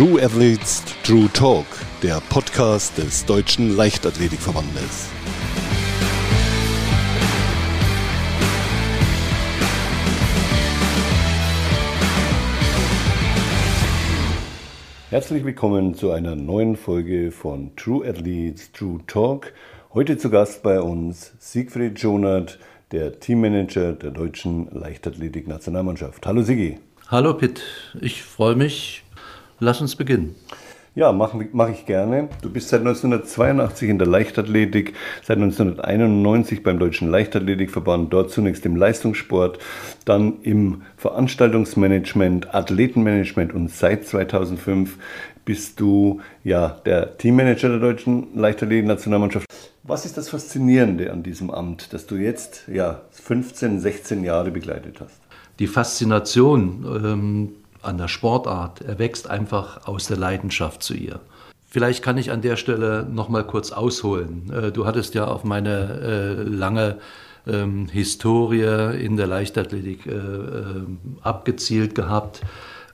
True Athletes True Talk, der Podcast des Deutschen Leichtathletikverbandes. Herzlich willkommen zu einer neuen Folge von True Athletes True Talk. Heute zu Gast bei uns Siegfried Jonat, der Teammanager der deutschen Leichtathletik-Nationalmannschaft. Hallo Sigi. Hallo Pitt, ich freue mich. Lass uns beginnen. Ja, mache mach ich gerne. Du bist seit 1982 in der Leichtathletik, seit 1991 beim Deutschen Leichtathletikverband, dort zunächst im Leistungssport, dann im Veranstaltungsmanagement, Athletenmanagement und seit 2005 bist du ja der Teammanager der deutschen Leichtathletik-Nationalmannschaft. Was ist das Faszinierende an diesem Amt, das du jetzt ja 15, 16 Jahre begleitet hast? Die Faszination ähm, an der Sportart erwächst einfach aus der Leidenschaft zu ihr. Vielleicht kann ich an der Stelle noch mal kurz ausholen. Äh, du hattest ja auf meine äh, lange ähm, Historie in der Leichtathletik äh, äh, abgezielt gehabt.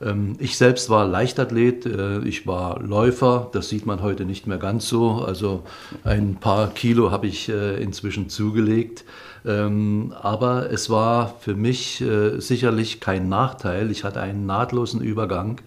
Ähm, ich selbst war Leichtathlet, äh, ich war Läufer, das sieht man heute nicht mehr ganz so. Also ein paar Kilo habe ich äh, inzwischen zugelegt. Ähm, aber es war für mich äh, sicherlich kein Nachteil. Ich hatte einen nahtlosen Übergang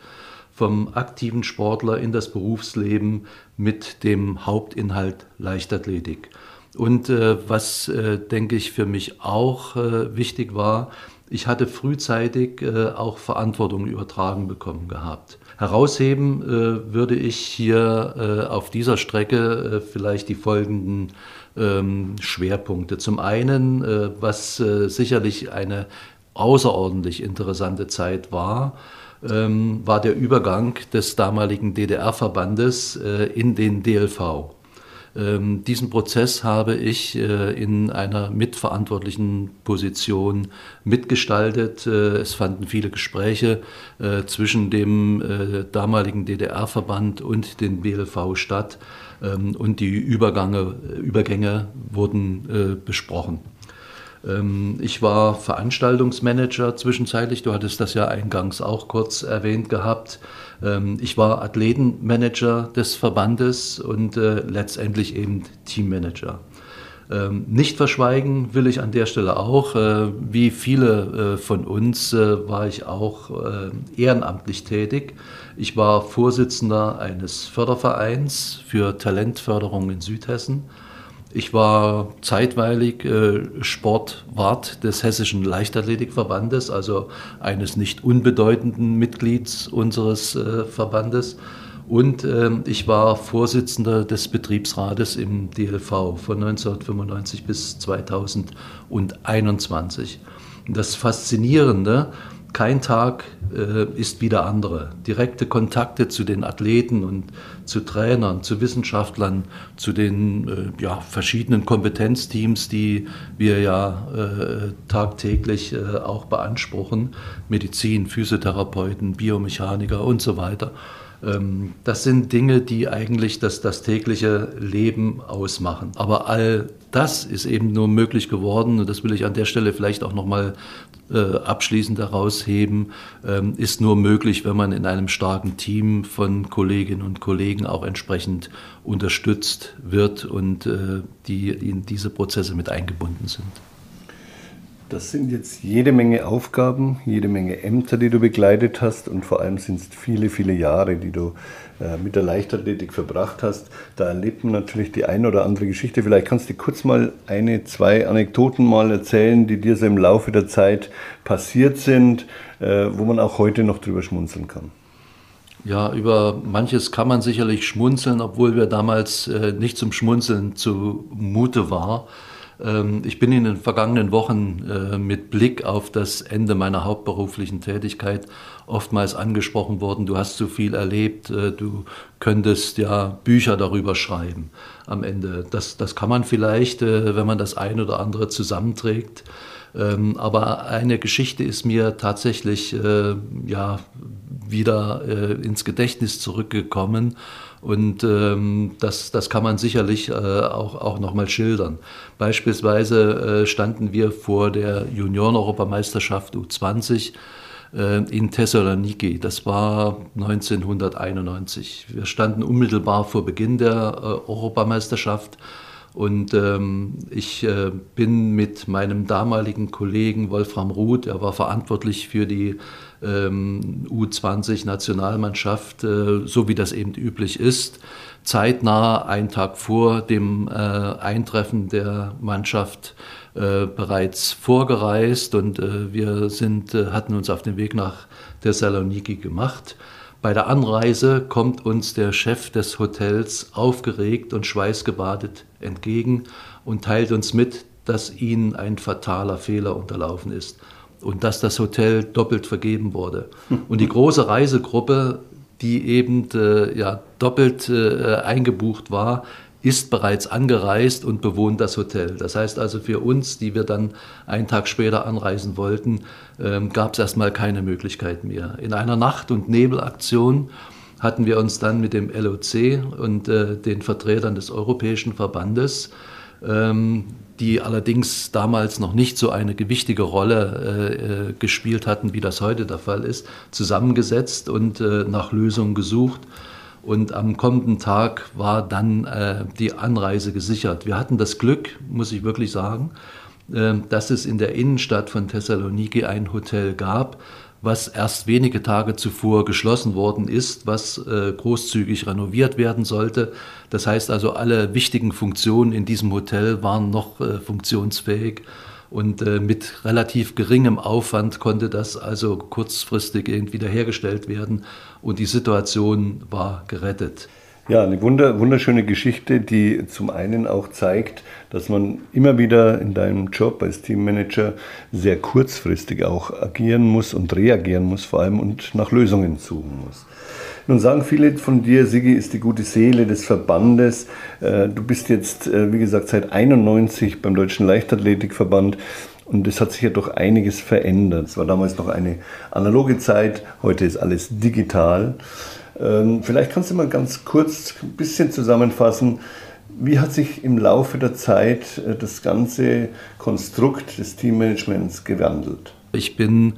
vom aktiven Sportler in das Berufsleben mit dem Hauptinhalt Leichtathletik. Und was, denke ich, für mich auch wichtig war, ich hatte frühzeitig äh, auch Verantwortung übertragen bekommen gehabt. Herausheben äh, würde ich hier äh, auf dieser Strecke äh, vielleicht die folgenden ähm, Schwerpunkte. Zum einen, äh, was äh, sicherlich eine außerordentlich interessante Zeit war, ähm, war der Übergang des damaligen DDR-Verbandes in den DLV. Ähm, diesen Prozess habe ich äh, in einer mitverantwortlichen Position mitgestaltet. Äh, es fanden viele Gespräche äh, zwischen dem damaligen DDR-Verband und den BLV statt ähm, und die Übergänge wurden besprochen. Ähm, ich war Veranstaltungsmanager zwischenzeitlich, du hattest das ja eingangs auch kurz erwähnt gehabt. Ähm, ich war Athletenmanager des Verbandes und äh, letztendlich eben Teammanager. Ähm, nicht verschweigen will ich an der Stelle auch, äh, wie viele äh, von uns war ich auch ehrenamtlich tätig. Ich war Vorsitzender eines Fördervereins für Talentförderung in Südhessen ich war zeitweilig äh, Sportwart des Hessischen Leichtathletikverbandes, also eines nicht unbedeutenden Mitglieds unseres äh, Verbandes. Und äh, ich war Vorsitzender des Betriebsrates im DLV von 1995 bis 2021. Und das Faszinierende kein Tag äh, ist wie der andere. Direkte Kontakte zu den Athleten und zu Trainern, zu Wissenschaftlern, zu den äh, ja, verschiedenen Kompetenzteams, die wir ja äh, tagtäglich äh, auch beanspruchen. Medizin, Physiotherapeuten, Biomechaniker und so weiter. Ähm, das sind Dinge, die eigentlich das, das tägliche Leben ausmachen. Aber all das ist eben nur möglich geworden, und das will ich an der Stelle vielleicht auch nochmal äh, abschließend herausheben, ähm, ist nur möglich, wenn man in einem starken Team von Kolleginnen und Kollegen auch entsprechend unterstützt wird und äh, die in diese Prozesse mit eingebunden sind. Das sind jetzt jede Menge Aufgaben, jede Menge Ämter, die du begleitet hast und vor allem sind es viele, viele Jahre, die du äh, mit der Leichtathletik verbracht hast. Da erlebt man natürlich die eine oder andere Geschichte. Vielleicht kannst du kurz mal eine, zwei Anekdoten mal erzählen, die dir so im Laufe der Zeit passiert sind, äh, wo man auch heute noch drüber schmunzeln kann. Ja, über manches kann man sicherlich schmunzeln, obwohl wir damals äh, nicht zum Schmunzeln zumute war. Ähm, ich bin in den vergangenen Wochen äh, mit Blick auf das Ende meiner hauptberuflichen Tätigkeit oftmals angesprochen worden, du hast so viel erlebt, äh, du könntest ja Bücher darüber schreiben am Ende. Das, das kann man vielleicht, äh, wenn man das ein oder andere zusammenträgt. Ähm, aber eine Geschichte ist mir tatsächlich ja, wieder ins Gedächtnis zurückgekommen und ähm, das, das kann man sicherlich äh, auch, auch nochmal schildern. Beispielsweise äh, standen wir vor der Junioren-Europameisterschaft U20 äh, in Thessaloniki. Das war 1991. Wir standen unmittelbar vor Beginn der äh, Europameisterschaft und ähm, ich äh, bin mit meinem damaligen Kollegen Wolfram Ruth, er war verantwortlich für die ähm, U20-Nationalmannschaft, äh, so wie das eben üblich ist, zeitnah, einen Tag vor dem äh, Eintreffen der Mannschaft, äh, bereits vorgereist und wir sind, hatten uns auf den Weg nach Thessaloniki gemacht. Bei der Anreise kommt uns der Chef des Hotels aufgeregt und schweißgebadet entgegen und teilt uns mit, dass ihnen ein fataler Fehler unterlaufen ist und dass das Hotel doppelt vergeben wurde. Und die große Reisegruppe, die eben äh, ja, doppelt äh, eingebucht war, ist bereits angereist und bewohnt das Hotel. Das heißt also für uns, die wir dann einen Tag später anreisen wollten, ähm, gab es erstmal keine Möglichkeit mehr. In einer Nacht- und Nebelaktion hatten wir uns dann mit dem LOC und äh, den Vertretern des Europäischen Verbandes, ähm, die allerdings damals noch nicht so eine gewichtige Rolle äh, äh gespielt hatten, wie das heute der Fall ist, zusammengesetzt und äh, nach Lösungen gesucht. Und am kommenden Tag war dann äh, die Anreise gesichert. Wir hatten das Glück, muss ich wirklich sagen, äh, dass es in der Innenstadt von Thessaloniki ein Hotel gab, was erst wenige Tage zuvor geschlossen worden ist, was äh, großzügig renoviert werden sollte. Das heißt also, alle wichtigen Funktionen in diesem Hotel waren noch äh, funktionsfähig und äh, mit relativ geringem Aufwand konnte das also kurzfristig wiederhergestellt werden und die Situation war gerettet. Ja, eine wunder, wunderschöne Geschichte, die zum einen auch zeigt, dass man immer wieder in deinem Job als Teammanager sehr kurzfristig auch agieren muss und reagieren muss vor allem und nach Lösungen suchen muss. Nun sagen viele von dir, Sigi ist die gute Seele des Verbandes. Äh, du bist jetzt, äh, wie gesagt, seit 91 beim Deutschen Leichtathletikverband. Und es hat sich ja doch einiges verändert. Es war damals noch eine analoge Zeit, heute ist alles digital. Ähm, vielleicht kannst du mal ganz kurz ein bisschen zusammenfassen, wie hat sich im Laufe der Zeit äh, das ganze Konstrukt des Teammanagements gewandelt? Ich bin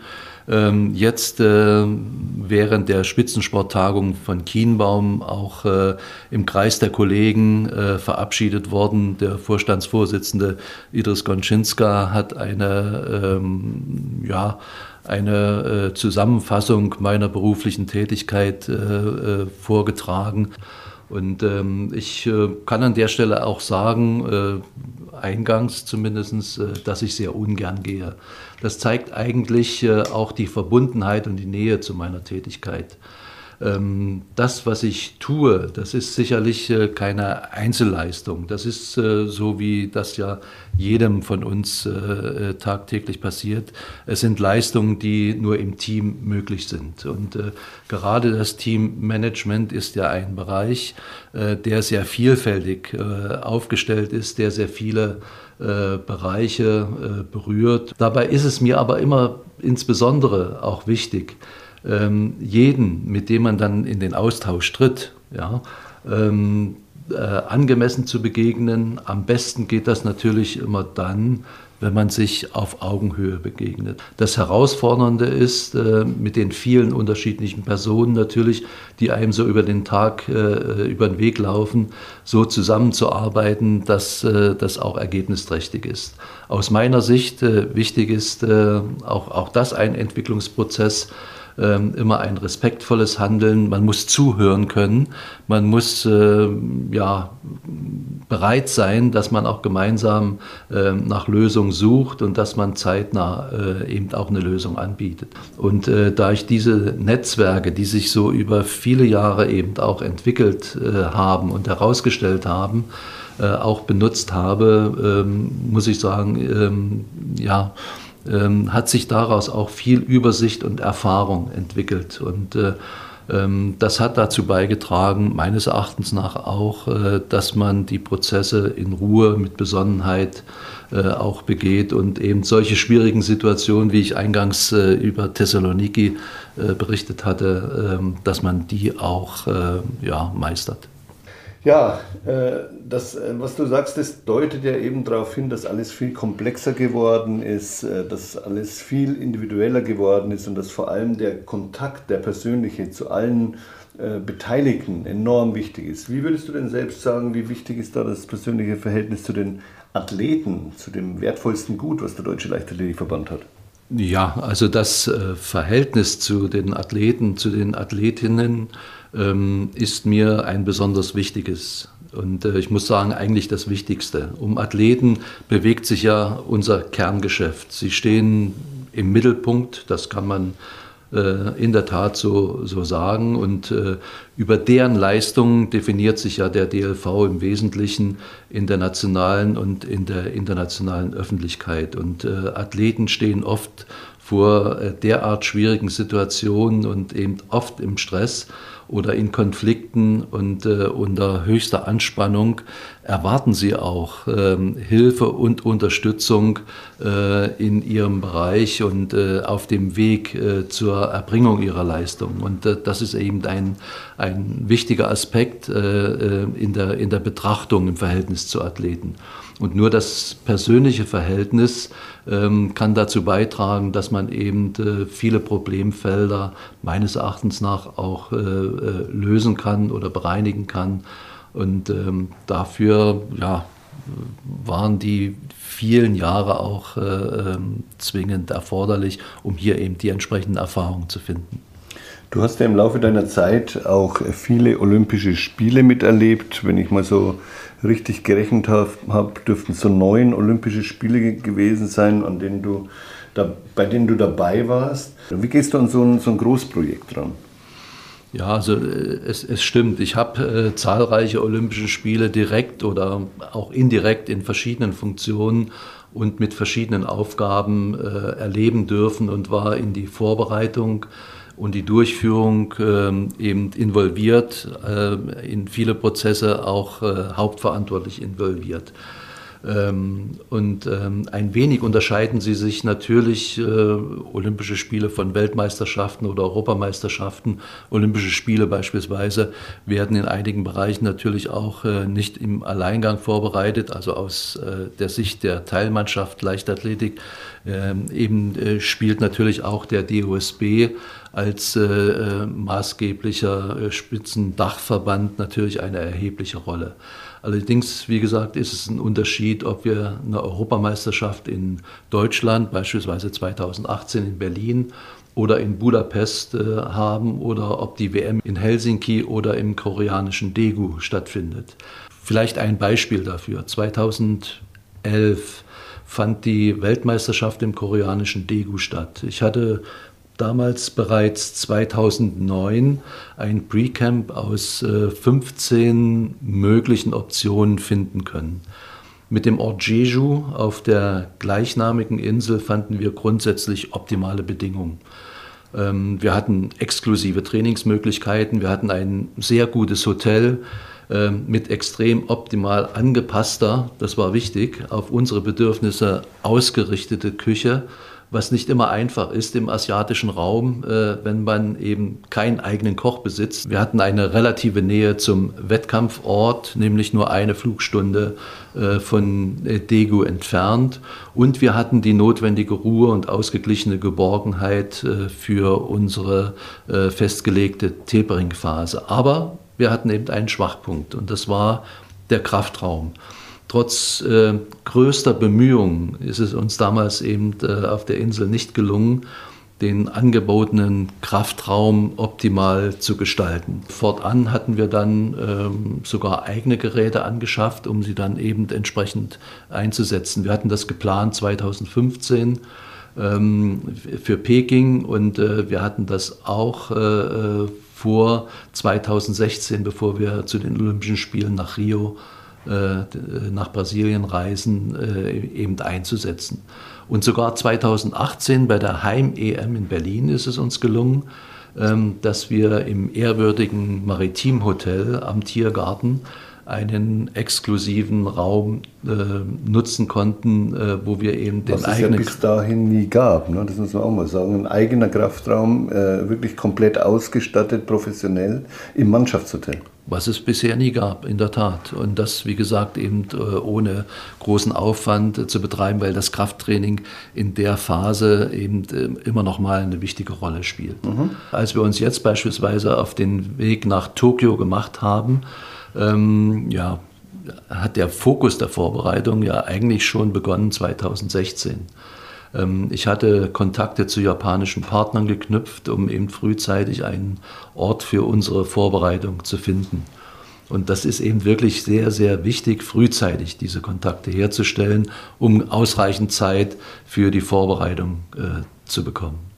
ähm, jetzt äh, während der Spitzensporttagung von Kienbaum auch äh, im Kreis der Kollegen äh, verabschiedet worden. Der Vorstandsvorsitzende Idris Gonczynska hat eine, ähm, ja, eine äh, Zusammenfassung meiner beruflichen Tätigkeit äh, vorgetragen. Und ähm, ich äh, kann an der Stelle auch sagen, äh, eingangs zumindest, äh, dass ich sehr ungern gehe. Das zeigt eigentlich äh, auch die Verbundenheit und die Nähe zu meiner Tätigkeit. Ähm, das, was ich tue, das ist sicherlich äh, keine Einzelleistung. Das ist äh, so, wie das ja jedem von uns äh, tagtäglich passiert. Es sind Leistungen, die nur im Team möglich sind. Und gerade das Teammanagement ist ja ein Bereich, der sehr vielfältig aufgestellt ist, der sehr viele Bereiche berührt. Dabei ist es mir aber immer insbesondere auch wichtig, ähm, jeden, mit dem man dann in den Austausch tritt, ja, ähm, äh, angemessen zu begegnen. Am besten geht das natürlich immer dann, wenn man sich auf Augenhöhe begegnet. Das Herausfordernde ist, äh, mit den vielen unterschiedlichen Personen natürlich, die einem so über den Tag, äh, über den Weg laufen, so zusammenzuarbeiten, dass äh, das auch ergebnisträchtig ist. Aus meiner Sicht äh, wichtig ist äh, auch, auch das ein Entwicklungsprozess, ähm, immer ein respektvolles Handeln. Man muss zuhören können. Man muss äh, ja, bereit sein, dass man auch gemeinsam äh, nach Lösungen sucht und dass man zeitnah äh, eben auch eine Lösung anbietet. Und äh, da ich diese Netzwerke, die sich so über viele Jahre eben auch entwickelt äh, haben und herausgestellt haben, äh, auch benutzt habe, ähm, muss ich sagen, ähm, ja, ähm, hat sich daraus auch viel Übersicht und Erfahrung entwickelt. Und äh, ähm, das hat dazu beigetragen, meines Erachtens nach auch, äh, dass man die Prozesse in Ruhe mit Besonnenheit äh, auch begeht und eben solche schwierigen Situationen, wie ich eingangs äh, über Thessaloniki äh, berichtet hatte, ähm, dass man die auch äh, ja, meistert. Ja, äh, das, äh, was du sagst, das deutet ja eben darauf hin, dass alles viel komplexer geworden ist, äh, dass alles viel individueller geworden ist und dass vor allem der Kontakt, der persönliche zu allen Beteiligten enorm wichtig ist. Wie würdest du denn selbst sagen, wie wichtig ist da das persönliche Verhältnis zu den Athleten, zu dem wertvollsten Gut, was der Deutsche Leichtathletikverband hat? Ja, also das Verhältnis zu den Athleten, zu den Athletinnen, ähm, ist mir ein besonders wichtiges. Und äh, ich muss sagen, eigentlich das Wichtigste. Um Athleten bewegt sich ja unser Kerngeschäft. Sie stehen im Mittelpunkt, das kann man äh, in der Tat so, so sagen. Und äh, über deren Leistungen definiert sich ja der DLV im Wesentlichen in der nationalen und in der internationalen Öffentlichkeit. Und äh, Athleten stehen oft vor äh, derart schwierigen Situationen und eben oft im Stress oder in Konflikten und äh, unter höchster Anspannung erwarten sie auch ähm, Hilfe und Unterstützung äh, in ihrem Bereich und äh, auf dem Weg äh, zur Erbringung ihrer Leistung. Und äh, das ist eben ein, ein wichtiger Aspekt äh, in, der, in der Betrachtung im Verhältnis zu Athleten. Und nur das persönliche Verhältnis kann dazu beitragen, dass man eben äh, viele Problemfelder meines Erachtens nach auch äh, äh, lösen kann oder bereinigen kann. Und ähm, dafür ja, waren die vielen Jahre auch äh, ähm, zwingend erforderlich, um hier eben die entsprechenden Erfahrungen zu finden. Du hast ja im Laufe deiner Zeit auch viele Olympische Spiele miterlebt. Wenn ich mal so richtig gerechnet habe, hab, dürften so neun Olympische Spiele gewesen sein, an denen du da, bei denen du dabei warst. Wie gehst du an so ein, so ein Großprojekt dran? Ja, also äh, es, es stimmt. Ich habe äh, zahlreiche Olympische Spiele direkt oder auch indirekt in verschiedenen Funktionen und mit verschiedenen Aufgaben äh, erleben dürfen und war in die Vorbereitung und die Durchführung ähm, eben involviert, äh, in viele Prozesse auch äh, hauptverantwortlich involviert. Ähm, und ähm, ein wenig unterscheiden sie sich natürlich äh, Olympische Spiele von Weltmeisterschaften oder Europameisterschaften. Olympische Spiele beispielsweise werden in einigen Bereichen natürlich auch nicht im Alleingang vorbereitet, also aus der Sicht der Teilmannschaft Leichtathletik eben spielt natürlich auch der DOSB als äh, äh, maßgeblicher äh, Spitzendachverband natürlich eine erhebliche Rolle. Allerdings, wie gesagt, ist es ein Unterschied, ob wir eine Europameisterschaft in Deutschland, beispielsweise 2018 in Berlin oder in Budapest äh, haben oder ob die WM in Helsinki oder im koreanischen Daegu stattfindet. Vielleicht ein Beispiel dafür. 2011 fand die Weltmeisterschaft im koreanischen Daegu statt. Ich hatte damals bereits 2009 ein Pre-Camp aus 15 äh, möglichen Optionen finden können. Mit dem Ort Jeju auf der gleichnamigen Insel fanden wir grundsätzlich optimale Bedingungen. Ähm, wir hatten exklusive Trainingsmöglichkeiten, wir hatten ein sehr gutes Hotel ähm, mit extrem optimal angepasster, das war wichtig, auf unsere Bedürfnisse ausgerichtete Küche was nicht immer einfach ist im asiatischen Raum, äh, wenn man eben keinen eigenen Koch besitzt. Wir hatten eine relative Nähe zum Wettkampfort, nämlich nur eine Flugstunde äh, von äh, Daegu entfernt. Und wir hatten die notwendige Ruhe und ausgeglichene Geborgenheit für unsere festgelegte Tapering-Phase. Aber wir hatten eben einen Schwachpunkt und das war der Kraftraum. Trotz äh, größter Bemühungen ist es uns damals eben äh, auf der Insel nicht gelungen, den angebotenen Kraftraum optimal zu gestalten. Fortan hatten wir dann ähm, sogar eigene Geräte angeschafft, um sie dann eben entsprechend einzusetzen. Wir hatten das geplant 2015 ähm, für Peking und äh, wir hatten das auch äh, äh vor 2016, bevor wir zu den Olympischen Spielen nach Rio nach Brasilien reisen, äh, eben einzusetzen. Und sogar 2018 bei der Heim-EM in Berlin ist es uns gelungen, ähm, dass wir im ehrwürdigen Maritimhotel am Tiergarten einen exklusiven Raum äh, nutzen konnten, äh, wo wir eben den Was eigenen... Was es ja bis dahin nie gab, ne? das muss man auch mal sagen. Ein eigener Kraftraum, äh, wirklich komplett ausgestattet, professionell, im Mannschaftshotel. Was es bisher nie gab, in der Tat. Und das, wie gesagt, eben äh, ohne großen Aufwand äh, zu betreiben, weil das Krafttraining in der Phase eben äh, immer noch mal eine wichtige Rolle spielt. Mhm. Als wir uns jetzt beispielsweise auf den Weg nach Tokio gemacht haben, ähm, ja, hat der Fokus der Vorbereitung ja eigentlich schon begonnen 2016. Ähm, ich hatte Kontakte zu japanischen Partnern geknüpft, um eben frühzeitig einen Ort für unsere Vorbereitung zu finden. Und das ist eben wirklich sehr, sehr wichtig, frühzeitig diese Kontakte herzustellen, um ausreichend Zeit für die Vorbereitung äh, zu bekommen.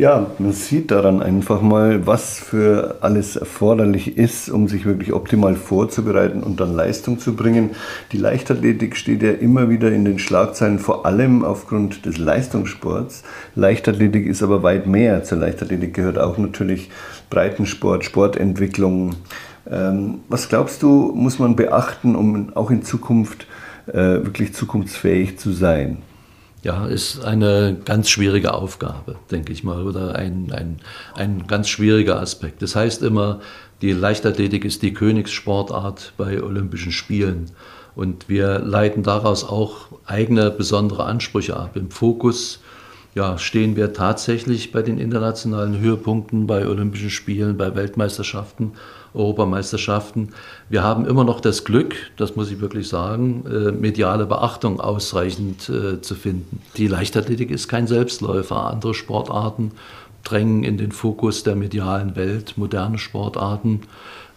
Ja, man sieht daran einfach mal, was für alles erforderlich ist, um sich wirklich optimal vorzubereiten und dann Leistung zu bringen. Die Leichtathletik steht ja immer wieder in den Schlagzeilen, vor allem aufgrund des Leistungssports. Leichtathletik ist aber weit mehr. Zur Leichtathletik gehört auch natürlich Breitensport, Sportentwicklung. Ähm, was glaubst du, muss man beachten, um auch in Zukunft äh, wirklich zukunftsfähig zu sein? Ja, ist eine ganz schwierige Aufgabe, denke ich mal, oder ein, ein, ein ganz schwieriger Aspekt. Das heißt immer, die Leichtathletik ist die Königssportart bei Olympischen Spielen. Und wir leiten daraus auch eigene besondere Ansprüche ab. Im Fokus ja, stehen wir tatsächlich bei den internationalen Höhepunkten, bei Olympischen Spielen, bei Weltmeisterschaften, Europameisterschaften. Wir haben immer noch das Glück, das muss ich wirklich sagen, äh, mediale Beachtung ausreichend äh, zu finden. Die Leichtathletik ist kein Selbstläufer. Andere Sportarten drängen in den Fokus der medialen Welt, moderne Sportarten.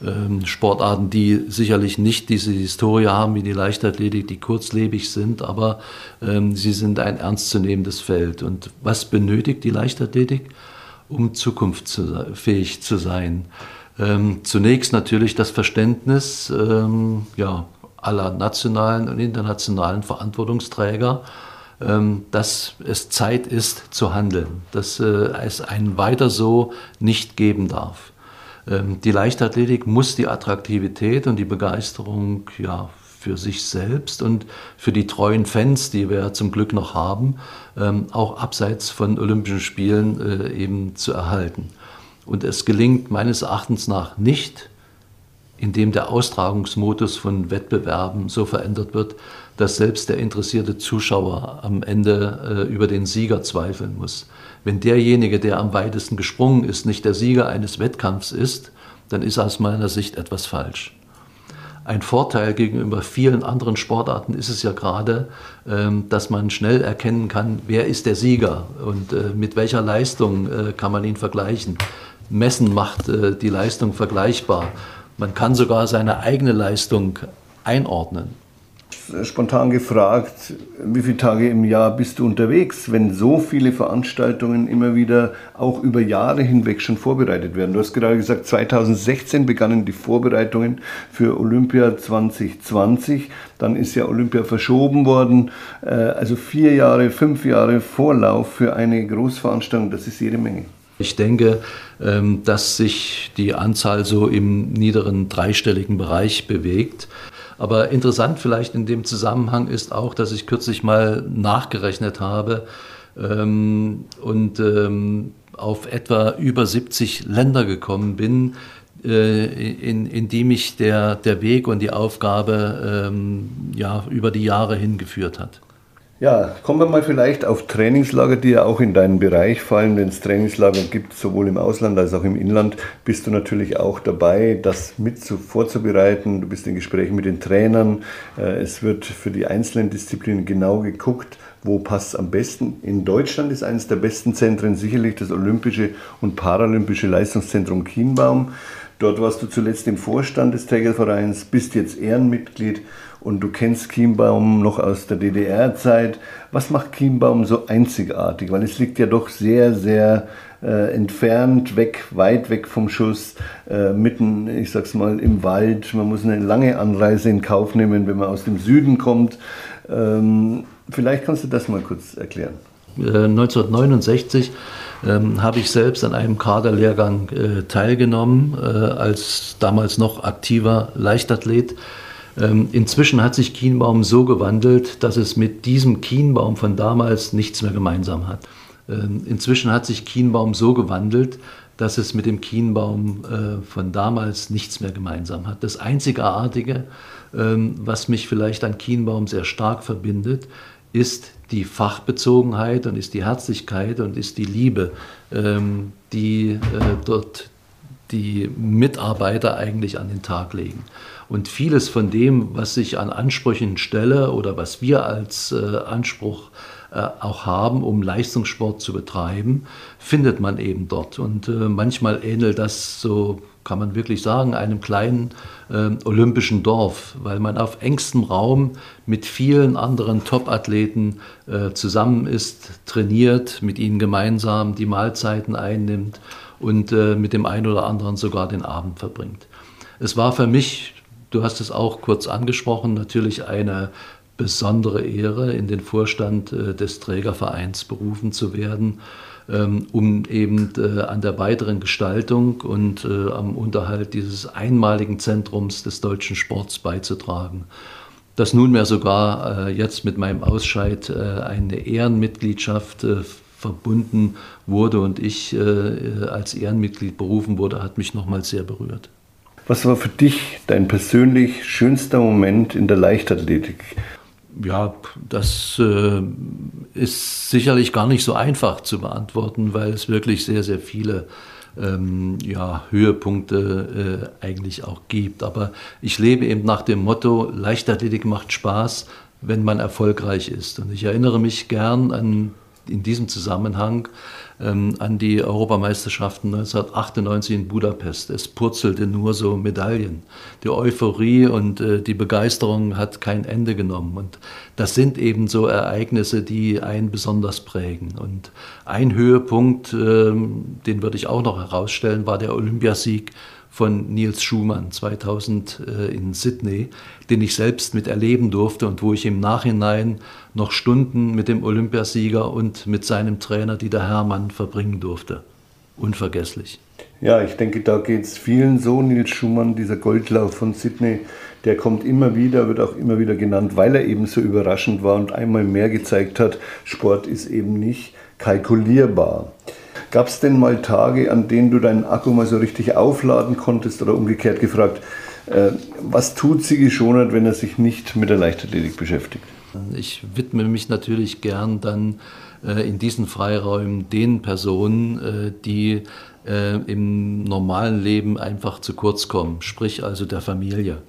Ähm, Sportarten, die sicherlich nicht diese Historie haben wie die Leichtathletik, die kurzlebig sind, aber ähm, sie sind ein ernstzunehmendes Feld. Und was benötigt die Leichtathletik, um zukunftsfähig zu sein? Ähm, zunächst natürlich das Verständnis ähm, ja, aller nationalen und internationalen Verantwortungsträger, ähm, dass es Zeit ist zu handeln, dass äh, es ein Weiter so nicht geben darf. Ähm, die Leichtathletik muss die Attraktivität und die Begeisterung ja, für sich selbst und für die treuen Fans, die wir zum Glück noch haben, ähm, auch abseits von Olympischen Spielen äh, eben zu erhalten. Und es gelingt meines Erachtens nach nicht, indem der Austragungsmodus von Wettbewerben so verändert wird, dass selbst der interessierte Zuschauer am Ende äh, über den Sieger zweifeln muss. Wenn derjenige, der am weitesten gesprungen ist, nicht der Sieger eines Wettkampfs ist, dann ist aus meiner Sicht etwas falsch. Ein Vorteil gegenüber vielen anderen Sportarten ist es ja gerade, ähm, dass man schnell erkennen kann, wer ist der Sieger und äh, mit welcher Leistung äh, kann man ihn vergleichen. Messen macht äh, die Leistung vergleichbar. Man kann sogar seine eigene Leistung einordnen spontan gefragt, wie viele Tage im Jahr bist du unterwegs, wenn so viele Veranstaltungen immer wieder auch über Jahre hinweg schon vorbereitet werden? Du hast gerade gesagt, 2016 begannen die Vorbereitungen für Olympia 2020. Dann ist ja Olympia verschoben worden. Äh, also vier Jahre, fünf Jahre Vorlauf für eine Großveranstaltung, das ist jede Menge. Ich denke, ähm, dass sich die Anzahl so im niederen dreistelligen Bereich bewegt. Aber interessant vielleicht in dem Zusammenhang ist auch, dass ich kürzlich mal nachgerechnet habe ähm, und ähm, auf etwa über 70 Länder gekommen bin, äh, in, in die mich der, der Weg und die Aufgabe ja, über die Jahre hingeführt hat. Ja, kommen wir mal vielleicht auf Trainingslager, die ja auch in deinen Bereich fallen. Wenn es Trainingslager gibt, sowohl im Ausland als auch im Inland, bist du natürlich auch dabei, das mit zu, vorzubereiten. Du bist in Gesprächen mit den Trainern. Äh, es wird für die einzelnen Disziplinen genau geguckt, wo passt es am besten. In Deutschland ist eines der besten Zentren sicherlich das Olympische und Paralympische Leistungszentrum Kienbaum. Dort warst du zuletzt im Vorstand des Trägervereins, bist jetzt Ehrenmitglied und du kennst Chiembaum noch aus der DDR-Zeit. Was macht Chiembaum so einzigartig? Weil es liegt ja doch sehr, sehr äh, entfernt, weg, weit weg vom Schuss, äh, mitten, ich sag's mal, im Wald. Man muss eine lange Anreise in Kauf nehmen, wenn man aus dem Süden kommt. Ähm, vielleicht kannst du das mal kurz erklären. 1969 äh, ähm, habe ich selbst an einem Kaderlehrgang äh, teilgenommen, äh, als damals noch aktiver Leichtathlet. Ähm, inzwischen hat sich Kienbaum so gewandelt, dass es mit diesem Kienbaum von damals nichts mehr gemeinsam hat. Ähm, inzwischen hat sich Kienbaum so gewandelt, dass es mit dem Kienbaum äh, von damals nichts mehr gemeinsam hat. Das Einzigartige, ähm, was mich vielleicht an Kienbaum sehr stark verbindet, ist die Fachbezogenheit und ist die Herzlichkeit und ist die Liebe, die äh, dort die Mitarbeiter eigentlich an den Tag legen. Und vieles von dem, was ich an Ansprüchen stelle oder was wir als äh, Anspruch äh, auch haben, um Leistungssport zu betreiben, findet man eben dort. Und äh, manchmal ähnelt das so, kann man wirklich sagen, einem kleinen äh, olympischen Dorf, weil man auf engstem Raum mit vielen anderen Top-Athleten äh, zusammen ist, trainiert, mit ihnen gemeinsam die Mahlzeiten einnimmt und äh, mit dem einen oder anderen sogar den Abend verbringt. Es war für mich, du hast es auch kurz angesprochen, natürlich eine besondere Ehre, in den Vorstand äh, des Trägervereins berufen zu werden, ähm, um eben äh, an der weiteren Gestaltung und äh, am Unterhalt dieses einmaligen Zentrums des deutschen Sports beizutragen. Das nunmehr sogar jetzt mit meinem Ausscheid eine Ehrenmitgliedschaft verbunden wurde und ich als Ehrenmitglied berufen wurde, hat mich nochmals sehr berührt. Was war für dich dein persönlich schönster Moment in der Leichtathletik? Ja, das äh, ist sicherlich gar nicht so einfach zu beantworten, weil es wirklich sehr, sehr viele ähm, ja, Höhepunkte äh, eigentlich auch gibt. Aber ich lebe eben nach dem Motto, Leichtathletik macht Spaß, wenn man erfolgreich ist. Und ich erinnere mich gern an in diesem Zusammenhang ähm, an die Europameisterschaften 1998 in Budapest. Es purzelte nur so Medaillen. Die Euphorie und äh, die Begeisterung hat kein Ende genommen. Und das sind eben so Ereignisse, die einen besonders prägen. Und ein Höhepunkt, ähm, den würde ich auch noch herausstellen, war der Olympiasieg von Niels Schumann 2000 äh, in Sydney, den ich selbst miterleben durfte und wo ich im Nachhinein noch Stunden mit dem Olympiasieger und mit seinem Trainer Dieter Hermann verbringen durfte. Unvergesslich. Ja, ich denke, da geht es vielen so. Nils Schumann, dieser Goldlauf von Sydney, der kommt immer wieder, wird auch immer wieder genannt, weil er eben so überraschend war und einmal mehr gezeigt hat, Sport ist eben nicht kalkulierbar. Gab es denn mal Tage, an denen du deinen Akku mal so richtig aufladen konntest oder umgekehrt gefragt, äh, was tut Sigi Schonert, wenn er sich nicht mit der Leichtathletik beschäftigt? Ich widme mich natürlich gern dann äh, in diesen Freiräumen den Personen, äh, die äh, im normalen Leben einfach zu kurz kommen, sprich also der Familie.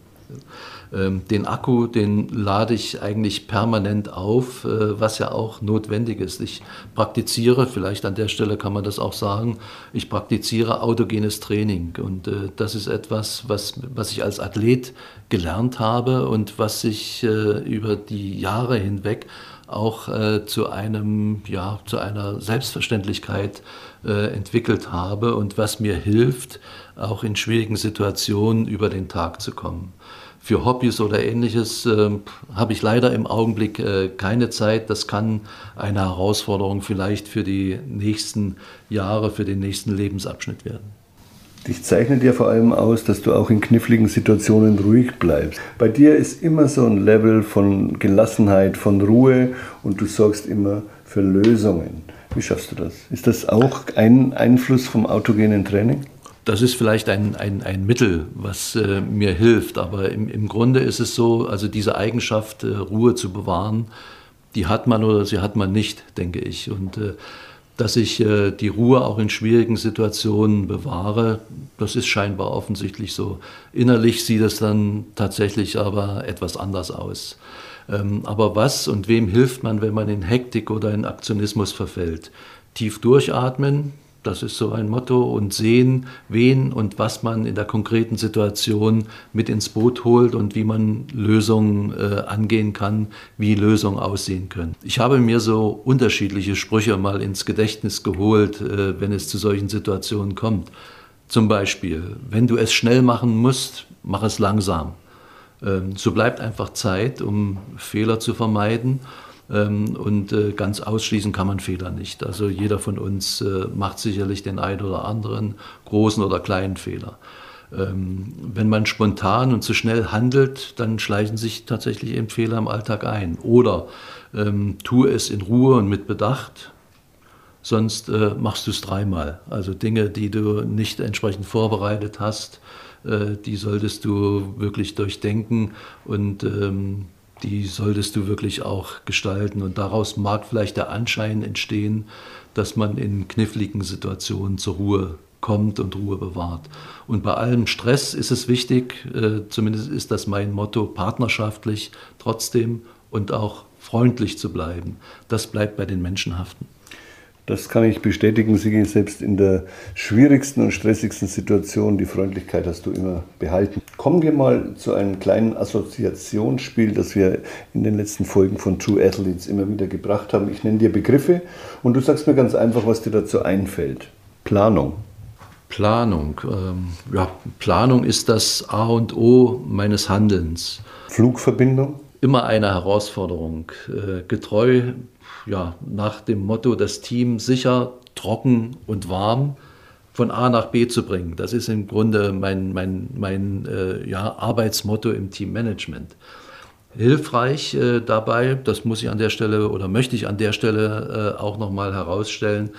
Ähm, den Akku, den lade ich eigentlich permanent auf, äh, was ja auch notwendig ist. Ich praktiziere, vielleicht an der Stelle kann man das auch sagen, ich praktiziere autogenes Training. Und äh, das ist etwas, was, was ich als Athlet gelernt habe und was sich äh, über die Jahre hinweg auch zu einem, ja, zu einer Selbstverständlichkeit entwickelt habe und was mir hilft, auch in schwierigen Situationen über den Tag zu kommen für Hobbys oder ähnliches äh, habe ich leider im Augenblick äh, keine Zeit. Das kann eine Herausforderung vielleicht für die nächsten Jahre, für den nächsten Lebensabschnitt werden. Dich zeichnet ja vor allem aus, dass du auch in kniffligen Situationen ruhig bleibst. Bei dir ist immer so ein Level von Gelassenheit, von Ruhe und du sorgst immer für Lösungen. Wie schaffst du das? Ist das auch ein Einfluss vom autogenen Training? Das ist vielleicht ein, ein, ein Mittel, was äh, mir hilft, aber im, im Grunde ist es so, also diese Eigenschaft, äh, Ruhe zu bewahren, die hat man oder sie hat man nicht, denke ich. Und äh, dass ich äh, die Ruhe auch in schwierigen Situationen bewahre, das ist scheinbar offensichtlich so. Innerlich sieht es dann tatsächlich aber etwas anders aus. Ähm, aber was und wem hilft man, wenn man in Hektik oder in Aktionismus verfällt? Tief durchatmen, das ist so ein Motto und sehen, wen und was man in der konkreten Situation mit ins Boot holt und wie man Lösungen äh, angehen kann, wie Lösungen aussehen können. Ich habe mir so unterschiedliche Sprüche mal ins Gedächtnis geholt, äh, wenn es zu solchen Situationen kommt. Zum Beispiel, wenn du es schnell machen musst, mach es langsam. Ähm, so bleibt einfach Zeit, um Fehler zu vermeiden. Ähm, und äh, ganz ausschließen kann man Fehler nicht. Also jeder von uns äh, macht sicherlich den einen oder anderen großen oder kleinen Fehler. Ähm, wenn man spontan und zu schnell handelt, dann schleichen sich tatsächlich eben Fehler im Alltag ein. Oder ähm, tue es in Ruhe und mit Bedacht. sonst äh, machst du es dreimal. Also Dinge, die du nicht entsprechend vorbereitet hast, äh, die solltest du wirklich durchdenken und ähm, die solltest du wirklich auch gestalten. Und daraus mag vielleicht der Anschein entstehen, dass man in kniffligen Situationen zur Ruhe kommt und Ruhe bewahrt. Und bei allem Stress ist es wichtig, äh, zumindest ist das mein Motto, partnerschaftlich trotzdem und auch freundlich zu bleiben. Das bleibt bei den Menschen haften. Das kann ich bestätigen, Sigi, selbst in der schwierigsten und stressigsten Situation, die Freundlichkeit hast du immer behalten. Kommen wir mal zu einem kleinen Assoziationsspiel, das wir in den letzten Folgen von True Athletes immer wieder gebracht haben. Ich nenne dir Begriffe und du sagst mir ganz einfach, was dir dazu einfällt. Planung. Planung. Ähm, ja, Planung ist das A und O meines Handelns. Flugverbindung? Immer eine Herausforderung. Äh, getreu ja, nach dem Motto, das Team sicher, trocken und warm von A nach B zu bringen. Das ist im Grunde mein, mein, mein äh, ja, Arbeitsmotto im Teammanagement. Hilfreich äh, dabei, das muss ich an der Stelle oder möchte ich an der Stelle äh, auch nochmal herausstellen,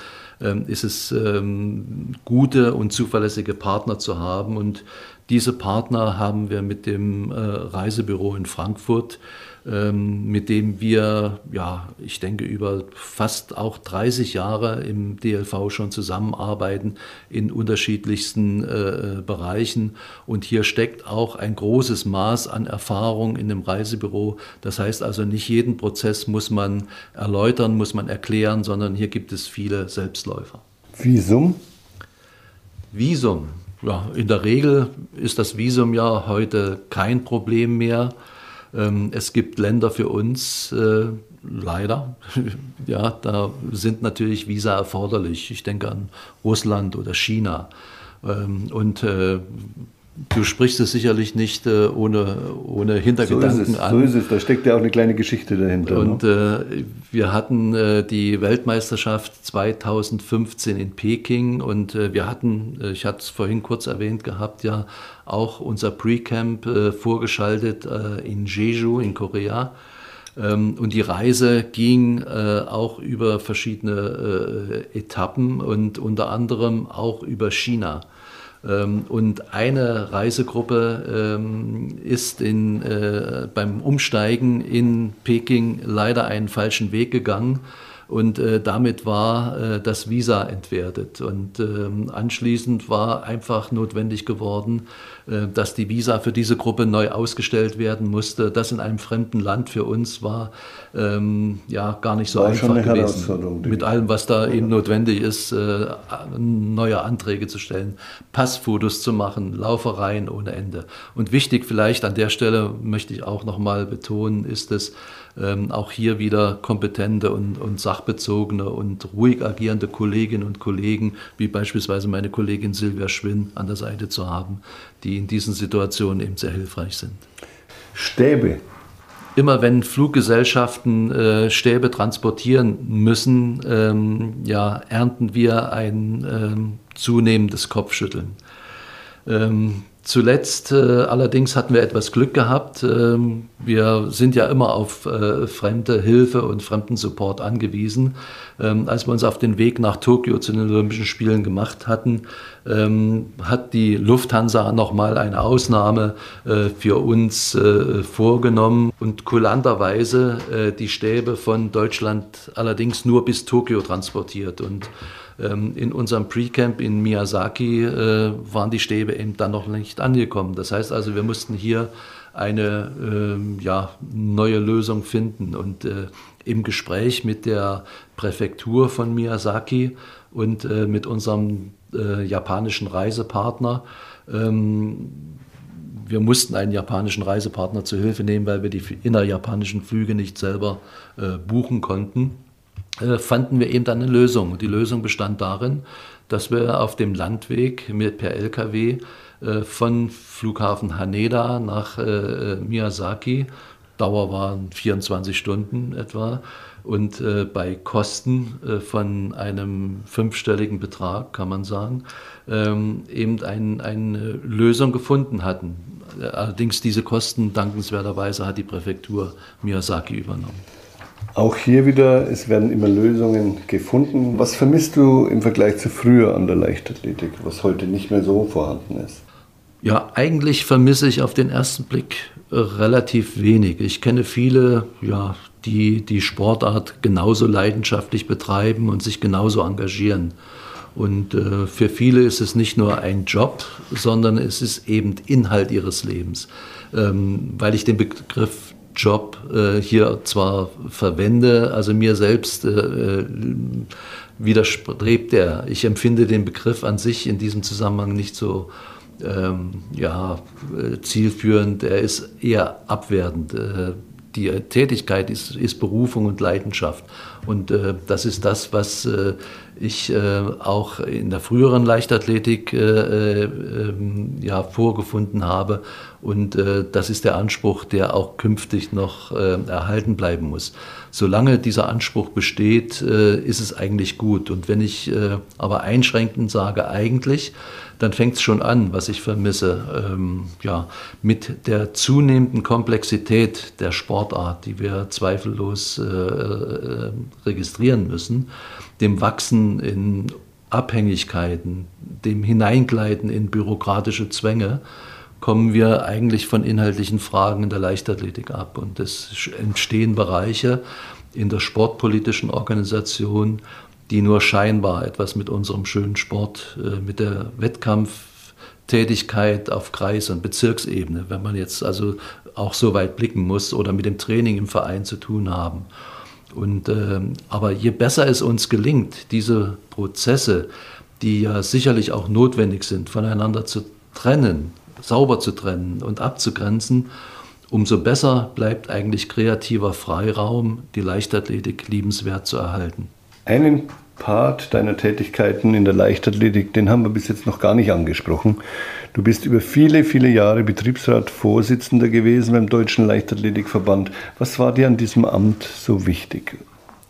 ähm, ist es ähm, gute und zuverlässige Partner zu haben. Und diese Partner haben wir mit dem äh, Reisebüro in Frankfurt ähm, mit dem wir, ja, ich denke, über fast auch 30 Jahre im DLV schon zusammenarbeiten in unterschiedlichsten äh, Bereichen. Und hier steckt auch ein großes Maß an Erfahrung in dem Reisebüro. Das heißt also, nicht jeden Prozess muss man erläutern, muss man erklären, sondern hier gibt es viele Selbstläufer. Visum? Visum. Ja, in der Regel ist das Visum ja heute kein Problem mehr. Ähm, es gibt Länder für uns, äh, leider, ja, da sind natürlich Visa erforderlich. Ich denke an Russland oder China. Ähm, und äh, Du sprichst es sicherlich nicht äh, ohne, ohne Hintergedanken so ist es, an. So ist es, da steckt ja auch eine kleine Geschichte dahinter. Und ne? äh, wir hatten äh, die Weltmeisterschaft 2015 in Peking und äh, wir hatten, äh, ich hatte es vorhin kurz erwähnt gehabt, ja auch unser Pre-Camp äh, vorgeschaltet in Jeju in Korea. Ähm, und die Reise ging auch über verschiedene Etappen und unter anderem auch über China. Ähm, und eine Reisegruppe ähm, ist in, äh, beim Umsteigen in Peking leider einen falschen Weg gegangen und äh, damit war äh, das Visa entwertet. Und ähm, anschließend war einfach notwendig geworden, dass die Visa für diese Gruppe neu ausgestellt werden musste. Das in einem fremden Land für uns war ähm, ja gar nicht so war einfach gewesen. Mit allem, was da ja. eben notwendig ist, äh, neue Anträge zu stellen, Passfotos zu machen, Laufereien ohne Ende. Und wichtig vielleicht an der Stelle möchte ich auch noch mal betonen, ist es, ähm, auch hier wieder kompetente und, und sachbezogene und ruhig agierende Kolleginnen und Kollegen, wie beispielsweise meine Kollegin Silvia Schwinn an der Seite zu haben, die in diesen Situationen eben sehr hilfreich sind. Stäbe. Immer wenn Fluggesellschaften äh, Stäbe transportieren müssen, ähm, ja, ernten wir ein ähm, zunehmendes Kopfschütteln. Ähm, Zuletzt äh, allerdings hatten wir etwas Glück gehabt. Ähm, wir sind ja immer auf äh, fremde Hilfe und fremden Support angewiesen. Ähm, als wir uns auf den Weg nach Tokio zu den Olympischen Spielen gemacht hatten, ähm, hat die Lufthansa nochmal eine Ausnahme äh, für uns äh, vorgenommen und kulanterweise äh, die Stäbe von Deutschland allerdings nur bis Tokio transportiert. Und in unserem Pre-Camp in Miyazaki äh, waren die Stäbe eben dann noch nicht angekommen. Das heißt also, wir mussten hier eine ähm, ja, neue Lösung finden. Und äh, im Gespräch mit der Präfektur von Miyazaki und äh, mit unserem japanischen Reisepartner ähm, wir mussten einen japanischen Reisepartner zu Hilfe nehmen, weil wir die innerjapanischen Flüge nicht selber äh, buchen konnten. Äh, fanden wir eben dann eine Lösung. Die Lösung bestand darin, dass wir auf dem Landweg mit per LKW äh, von Flughafen Haneda nach äh, Miyazaki, Dauer waren 24 Stunden etwa, und bei Kosten von einem fünfstelligen Betrag, kann man sagen, ähm, eben ein, eine Lösung gefunden hatten. Allerdings diese Kosten dankenswerterweise hat die Präfektur Miyazaki übernommen. Auch hier wieder, es werden immer Lösungen gefunden. Was vermisst du im Vergleich zu früher an der Leichtathletik, was heute nicht mehr so vorhanden ist? Ja, eigentlich vermisse ich auf den ersten Blick relativ wenig. Ich kenne viele, ja, die die Sportart genauso leidenschaftlich betreiben und sich genauso engagieren. Und äh, für viele ist es nicht nur ein Job, sondern es ist eben Inhalt ihres Lebens. Ähm, weil ich den Begriff Job äh, hier zwar verwende, also mir selbst äh, äh, widerstrebt er. Ich empfinde den Begriff an sich in diesem Zusammenhang nicht so ähm, ja, äh, zielführend, er ist eher abwertend. Äh, die Tätigkeit ist, ist Berufung und Leidenschaft. Und äh, das ist das, was ich äh, auch in der früheren Leichtathletik äh, ähm, ja, vorgefunden habe. Und äh, das ist der Anspruch, der auch künftig noch äh, erhalten bleiben muss. Solange dieser Anspruch besteht, ist es eigentlich gut. Und wenn ich aber einschränkend sage, eigentlich, dann fängt es schon an, was ich vermisse. Ähm, ja, mit der zunehmenden Komplexität der Sportart, die wir zweifellos äh, äh, registrieren müssen, dem Wachsen in Abhängigkeiten, dem Hineingleiten in bürokratische Zwänge, kommen wir eigentlich von inhaltlichen Fragen in der Leichtathletik ab. Und es entstehen Bereiche in der sportpolitischen Organisation, die nur scheinbar etwas mit unserem schönen Sport, äh, mit der Wettkampftätigkeit auf Kreis- und Bezirksebene, wenn man jetzt also auch so weit blicken muss oder mit dem Training im Verein zu tun haben. Und, äh, aber je besser es uns gelingt, diese Prozesse, die ja sicherlich auch notwendig sind, voneinander zu trennen, sauber zu trennen und abzugrenzen, umso besser bleibt eigentlich kreativer Freiraum, die Leichtathletik liebenswert zu erhalten. Einen Part deiner Tätigkeiten in der Leichtathletik, den haben wir bis jetzt noch gar nicht angesprochen. Du bist über viele, viele Jahre Betriebsratsvorsitzender gewesen beim Deutschen Leichtathletikverband. Was war dir an diesem Amt so wichtig?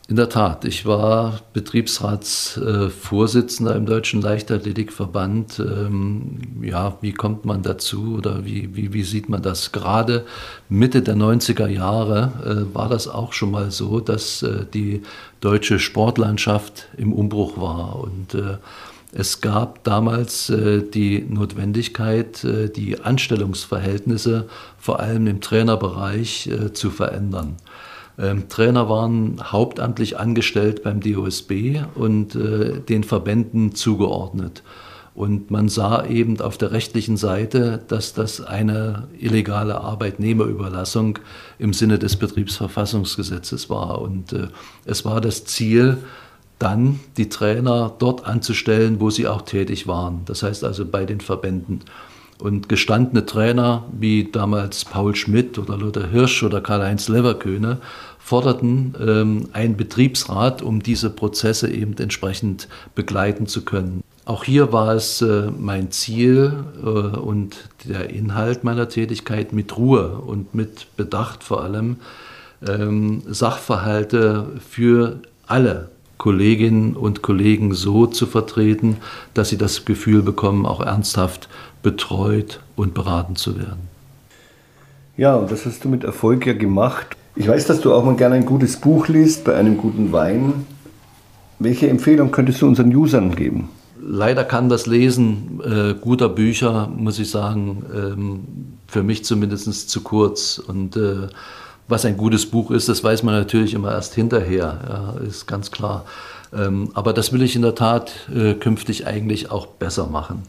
In der Tat, ich war Betriebsratsvorsitzender im Deutschen Leichtathletikverband. Ähm, ja, wie kommt man dazu oder wie, wie, wie sieht man das? Gerade Mitte der 90er Jahre äh, war das auch schon mal so, dass äh, die deutsche Sportlandschaft im Umbruch war und äh, es gab damals die Notwendigkeit, die Anstellungsverhältnisse vor allem im Trainerbereich zu verändern. Ähm, Trainer waren hauptamtlich angestellt beim DOSB und äh, den Verbänden zugeordnet. Und man sah eben auf der rechtlichen Seite, dass das eine illegale Arbeitnehmerüberlassung im Sinne des Betriebsverfassungsgesetzes war. Und äh, es war das Ziel, dann die Trainer dort anzustellen, wo sie auch tätig waren. Das heißt also bei den Verbänden. Und gestandene Trainer wie damals Paul Schmidt oder Lothar Hirsch oder Karl-Heinz Leverköhne forderten ähm, einen Betriebsrat, um diese Prozesse eben entsprechend begleiten zu können. Auch hier war es äh, mein Ziel äh, und der Inhalt meiner Tätigkeit mit Ruhe und mit Bedacht vor allem, ähm, Sachverhalte für alle Kolleginnen und Kollegen so zu vertreten, dass sie das Gefühl bekommen, auch ernsthaft betreut und beraten zu werden. Ja, und das hast du mit Erfolg ja gemacht. Ich weiß, dass du auch mal gerne ein gutes Buch liest bei einem guten Wein. Welche Empfehlung könntest du unseren Usern geben? Leider kann das Lesen äh, guter Bücher, muss ich sagen, ähm, für mich zumindest zu kurz. Und äh, was ein gutes Buch ist, das weiß man natürlich immer erst hinterher, ja, ist ganz klar. Ähm, aber das will ich in der Tat äh, künftig eigentlich auch besser machen.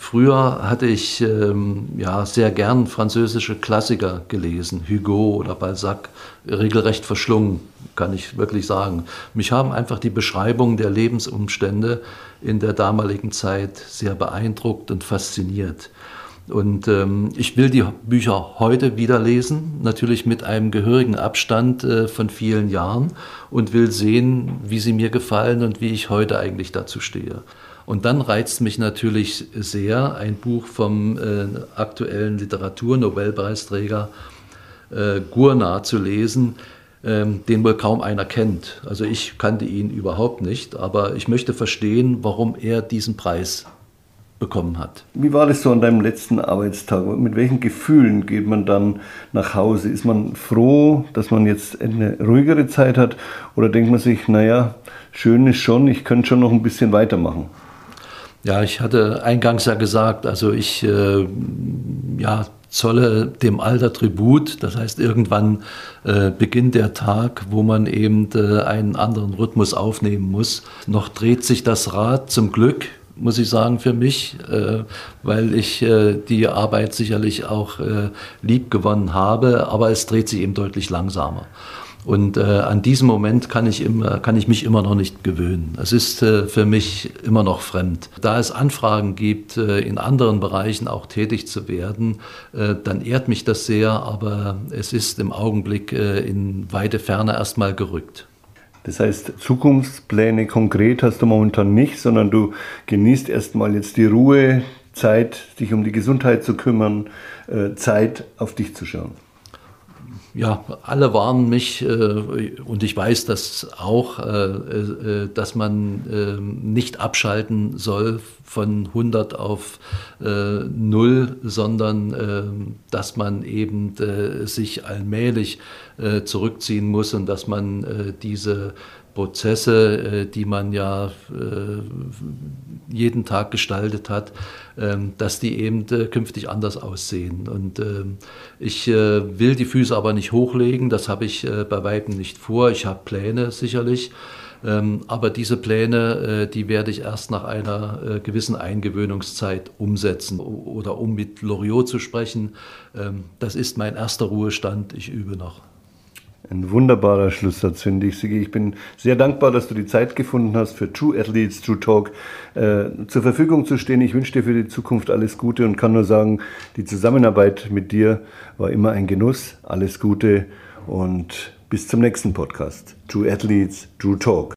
Früher hatte ich ähm, ja, sehr gern französische Klassiker gelesen, Hugo oder Balzac, regelrecht verschlungen, kann ich wirklich sagen. Mich haben einfach die Beschreibungen der Lebensumstände in der damaligen Zeit sehr beeindruckt und fasziniert. Und ähm, ich will die Bücher heute wieder lesen, natürlich mit einem gehörigen Abstand äh, von vielen Jahren und will sehen, wie sie mir gefallen und wie ich heute eigentlich dazu stehe. Und dann reizt mich natürlich sehr ein Buch vom äh, aktuellen Literaturnobelpreisträger äh, Gurna zu lesen, ähm, den wohl kaum einer kennt. Also ich kannte ihn überhaupt nicht, aber ich möchte verstehen, warum er diesen Preis bekommen hat. Wie war das so an deinem letzten Arbeitstag? Mit welchen Gefühlen geht man dann nach Hause? Ist man froh, dass man jetzt eine ruhigere Zeit hat? Oder denkt man sich, naja, schön ist schon, ich könnte schon noch ein bisschen weitermachen? Ja, ich hatte eingangs ja gesagt, also ich äh, ja, zolle dem Alter Tribut. Das heißt, irgendwann äh, beginnt der Tag, wo man eben äh, einen anderen Rhythmus aufnehmen muss. Noch dreht sich das Rad zum Glück muss ich sagen, für mich, äh, weil ich äh, die Arbeit sicherlich auch äh, lieb gewonnen habe, aber es dreht sich eben deutlich langsamer. Und äh, an diesem Moment kann ich, immer, kann ich mich immer noch nicht gewöhnen. Es ist äh, für mich immer noch fremd. Da es Anfragen gibt, äh, in anderen Bereichen auch tätig zu werden, äh, dann ehrt mich das sehr, aber es ist im Augenblick äh, in weite Ferne erstmal gerückt. Das heißt, Zukunftspläne konkret hast du momentan nicht, sondern du genießt erstmal jetzt die Ruhe, Zeit, dich um die Gesundheit zu kümmern, äh, Zeit auf dich zu schauen ja, alle warnen mich äh, und ich weiß das auch, äh, äh, dass man ähm, nicht abschalten soll von 100 auf 0, sondern ähm, dass man eben sich allmählich zurückziehen muss und dass man diese Prozesse, die man ja jeden Tag gestaltet hat, ähm, dass die eben äh, künftig anders aussehen. Und ähm, ich äh, will die Füße aber nicht hochlegen, das habe ich äh, bei Weitem nicht vor. Ich habe Pläne sicherlich. Ähm, aber diese Pläne, die werde ich erst nach einer gewissen Eingewöhnungszeit umsetzen. Oder um mit Loriot zu sprechen, das ist mein erster Ruhestand, ich übe noch. Ein wunderbarer Schlusssatz, finde ich, Sigi. Ich bin sehr dankbar, dass du die Zeit gefunden hast, für True Athletes, True Talk äh, zur Verfügung zu stehen. Ich wünsche dir für die Zukunft alles Gute und kann nur sagen, die Zusammenarbeit mit dir war immer ein Genuss. Alles Gute und bis zum nächsten Podcast. True Athletes, True Talk.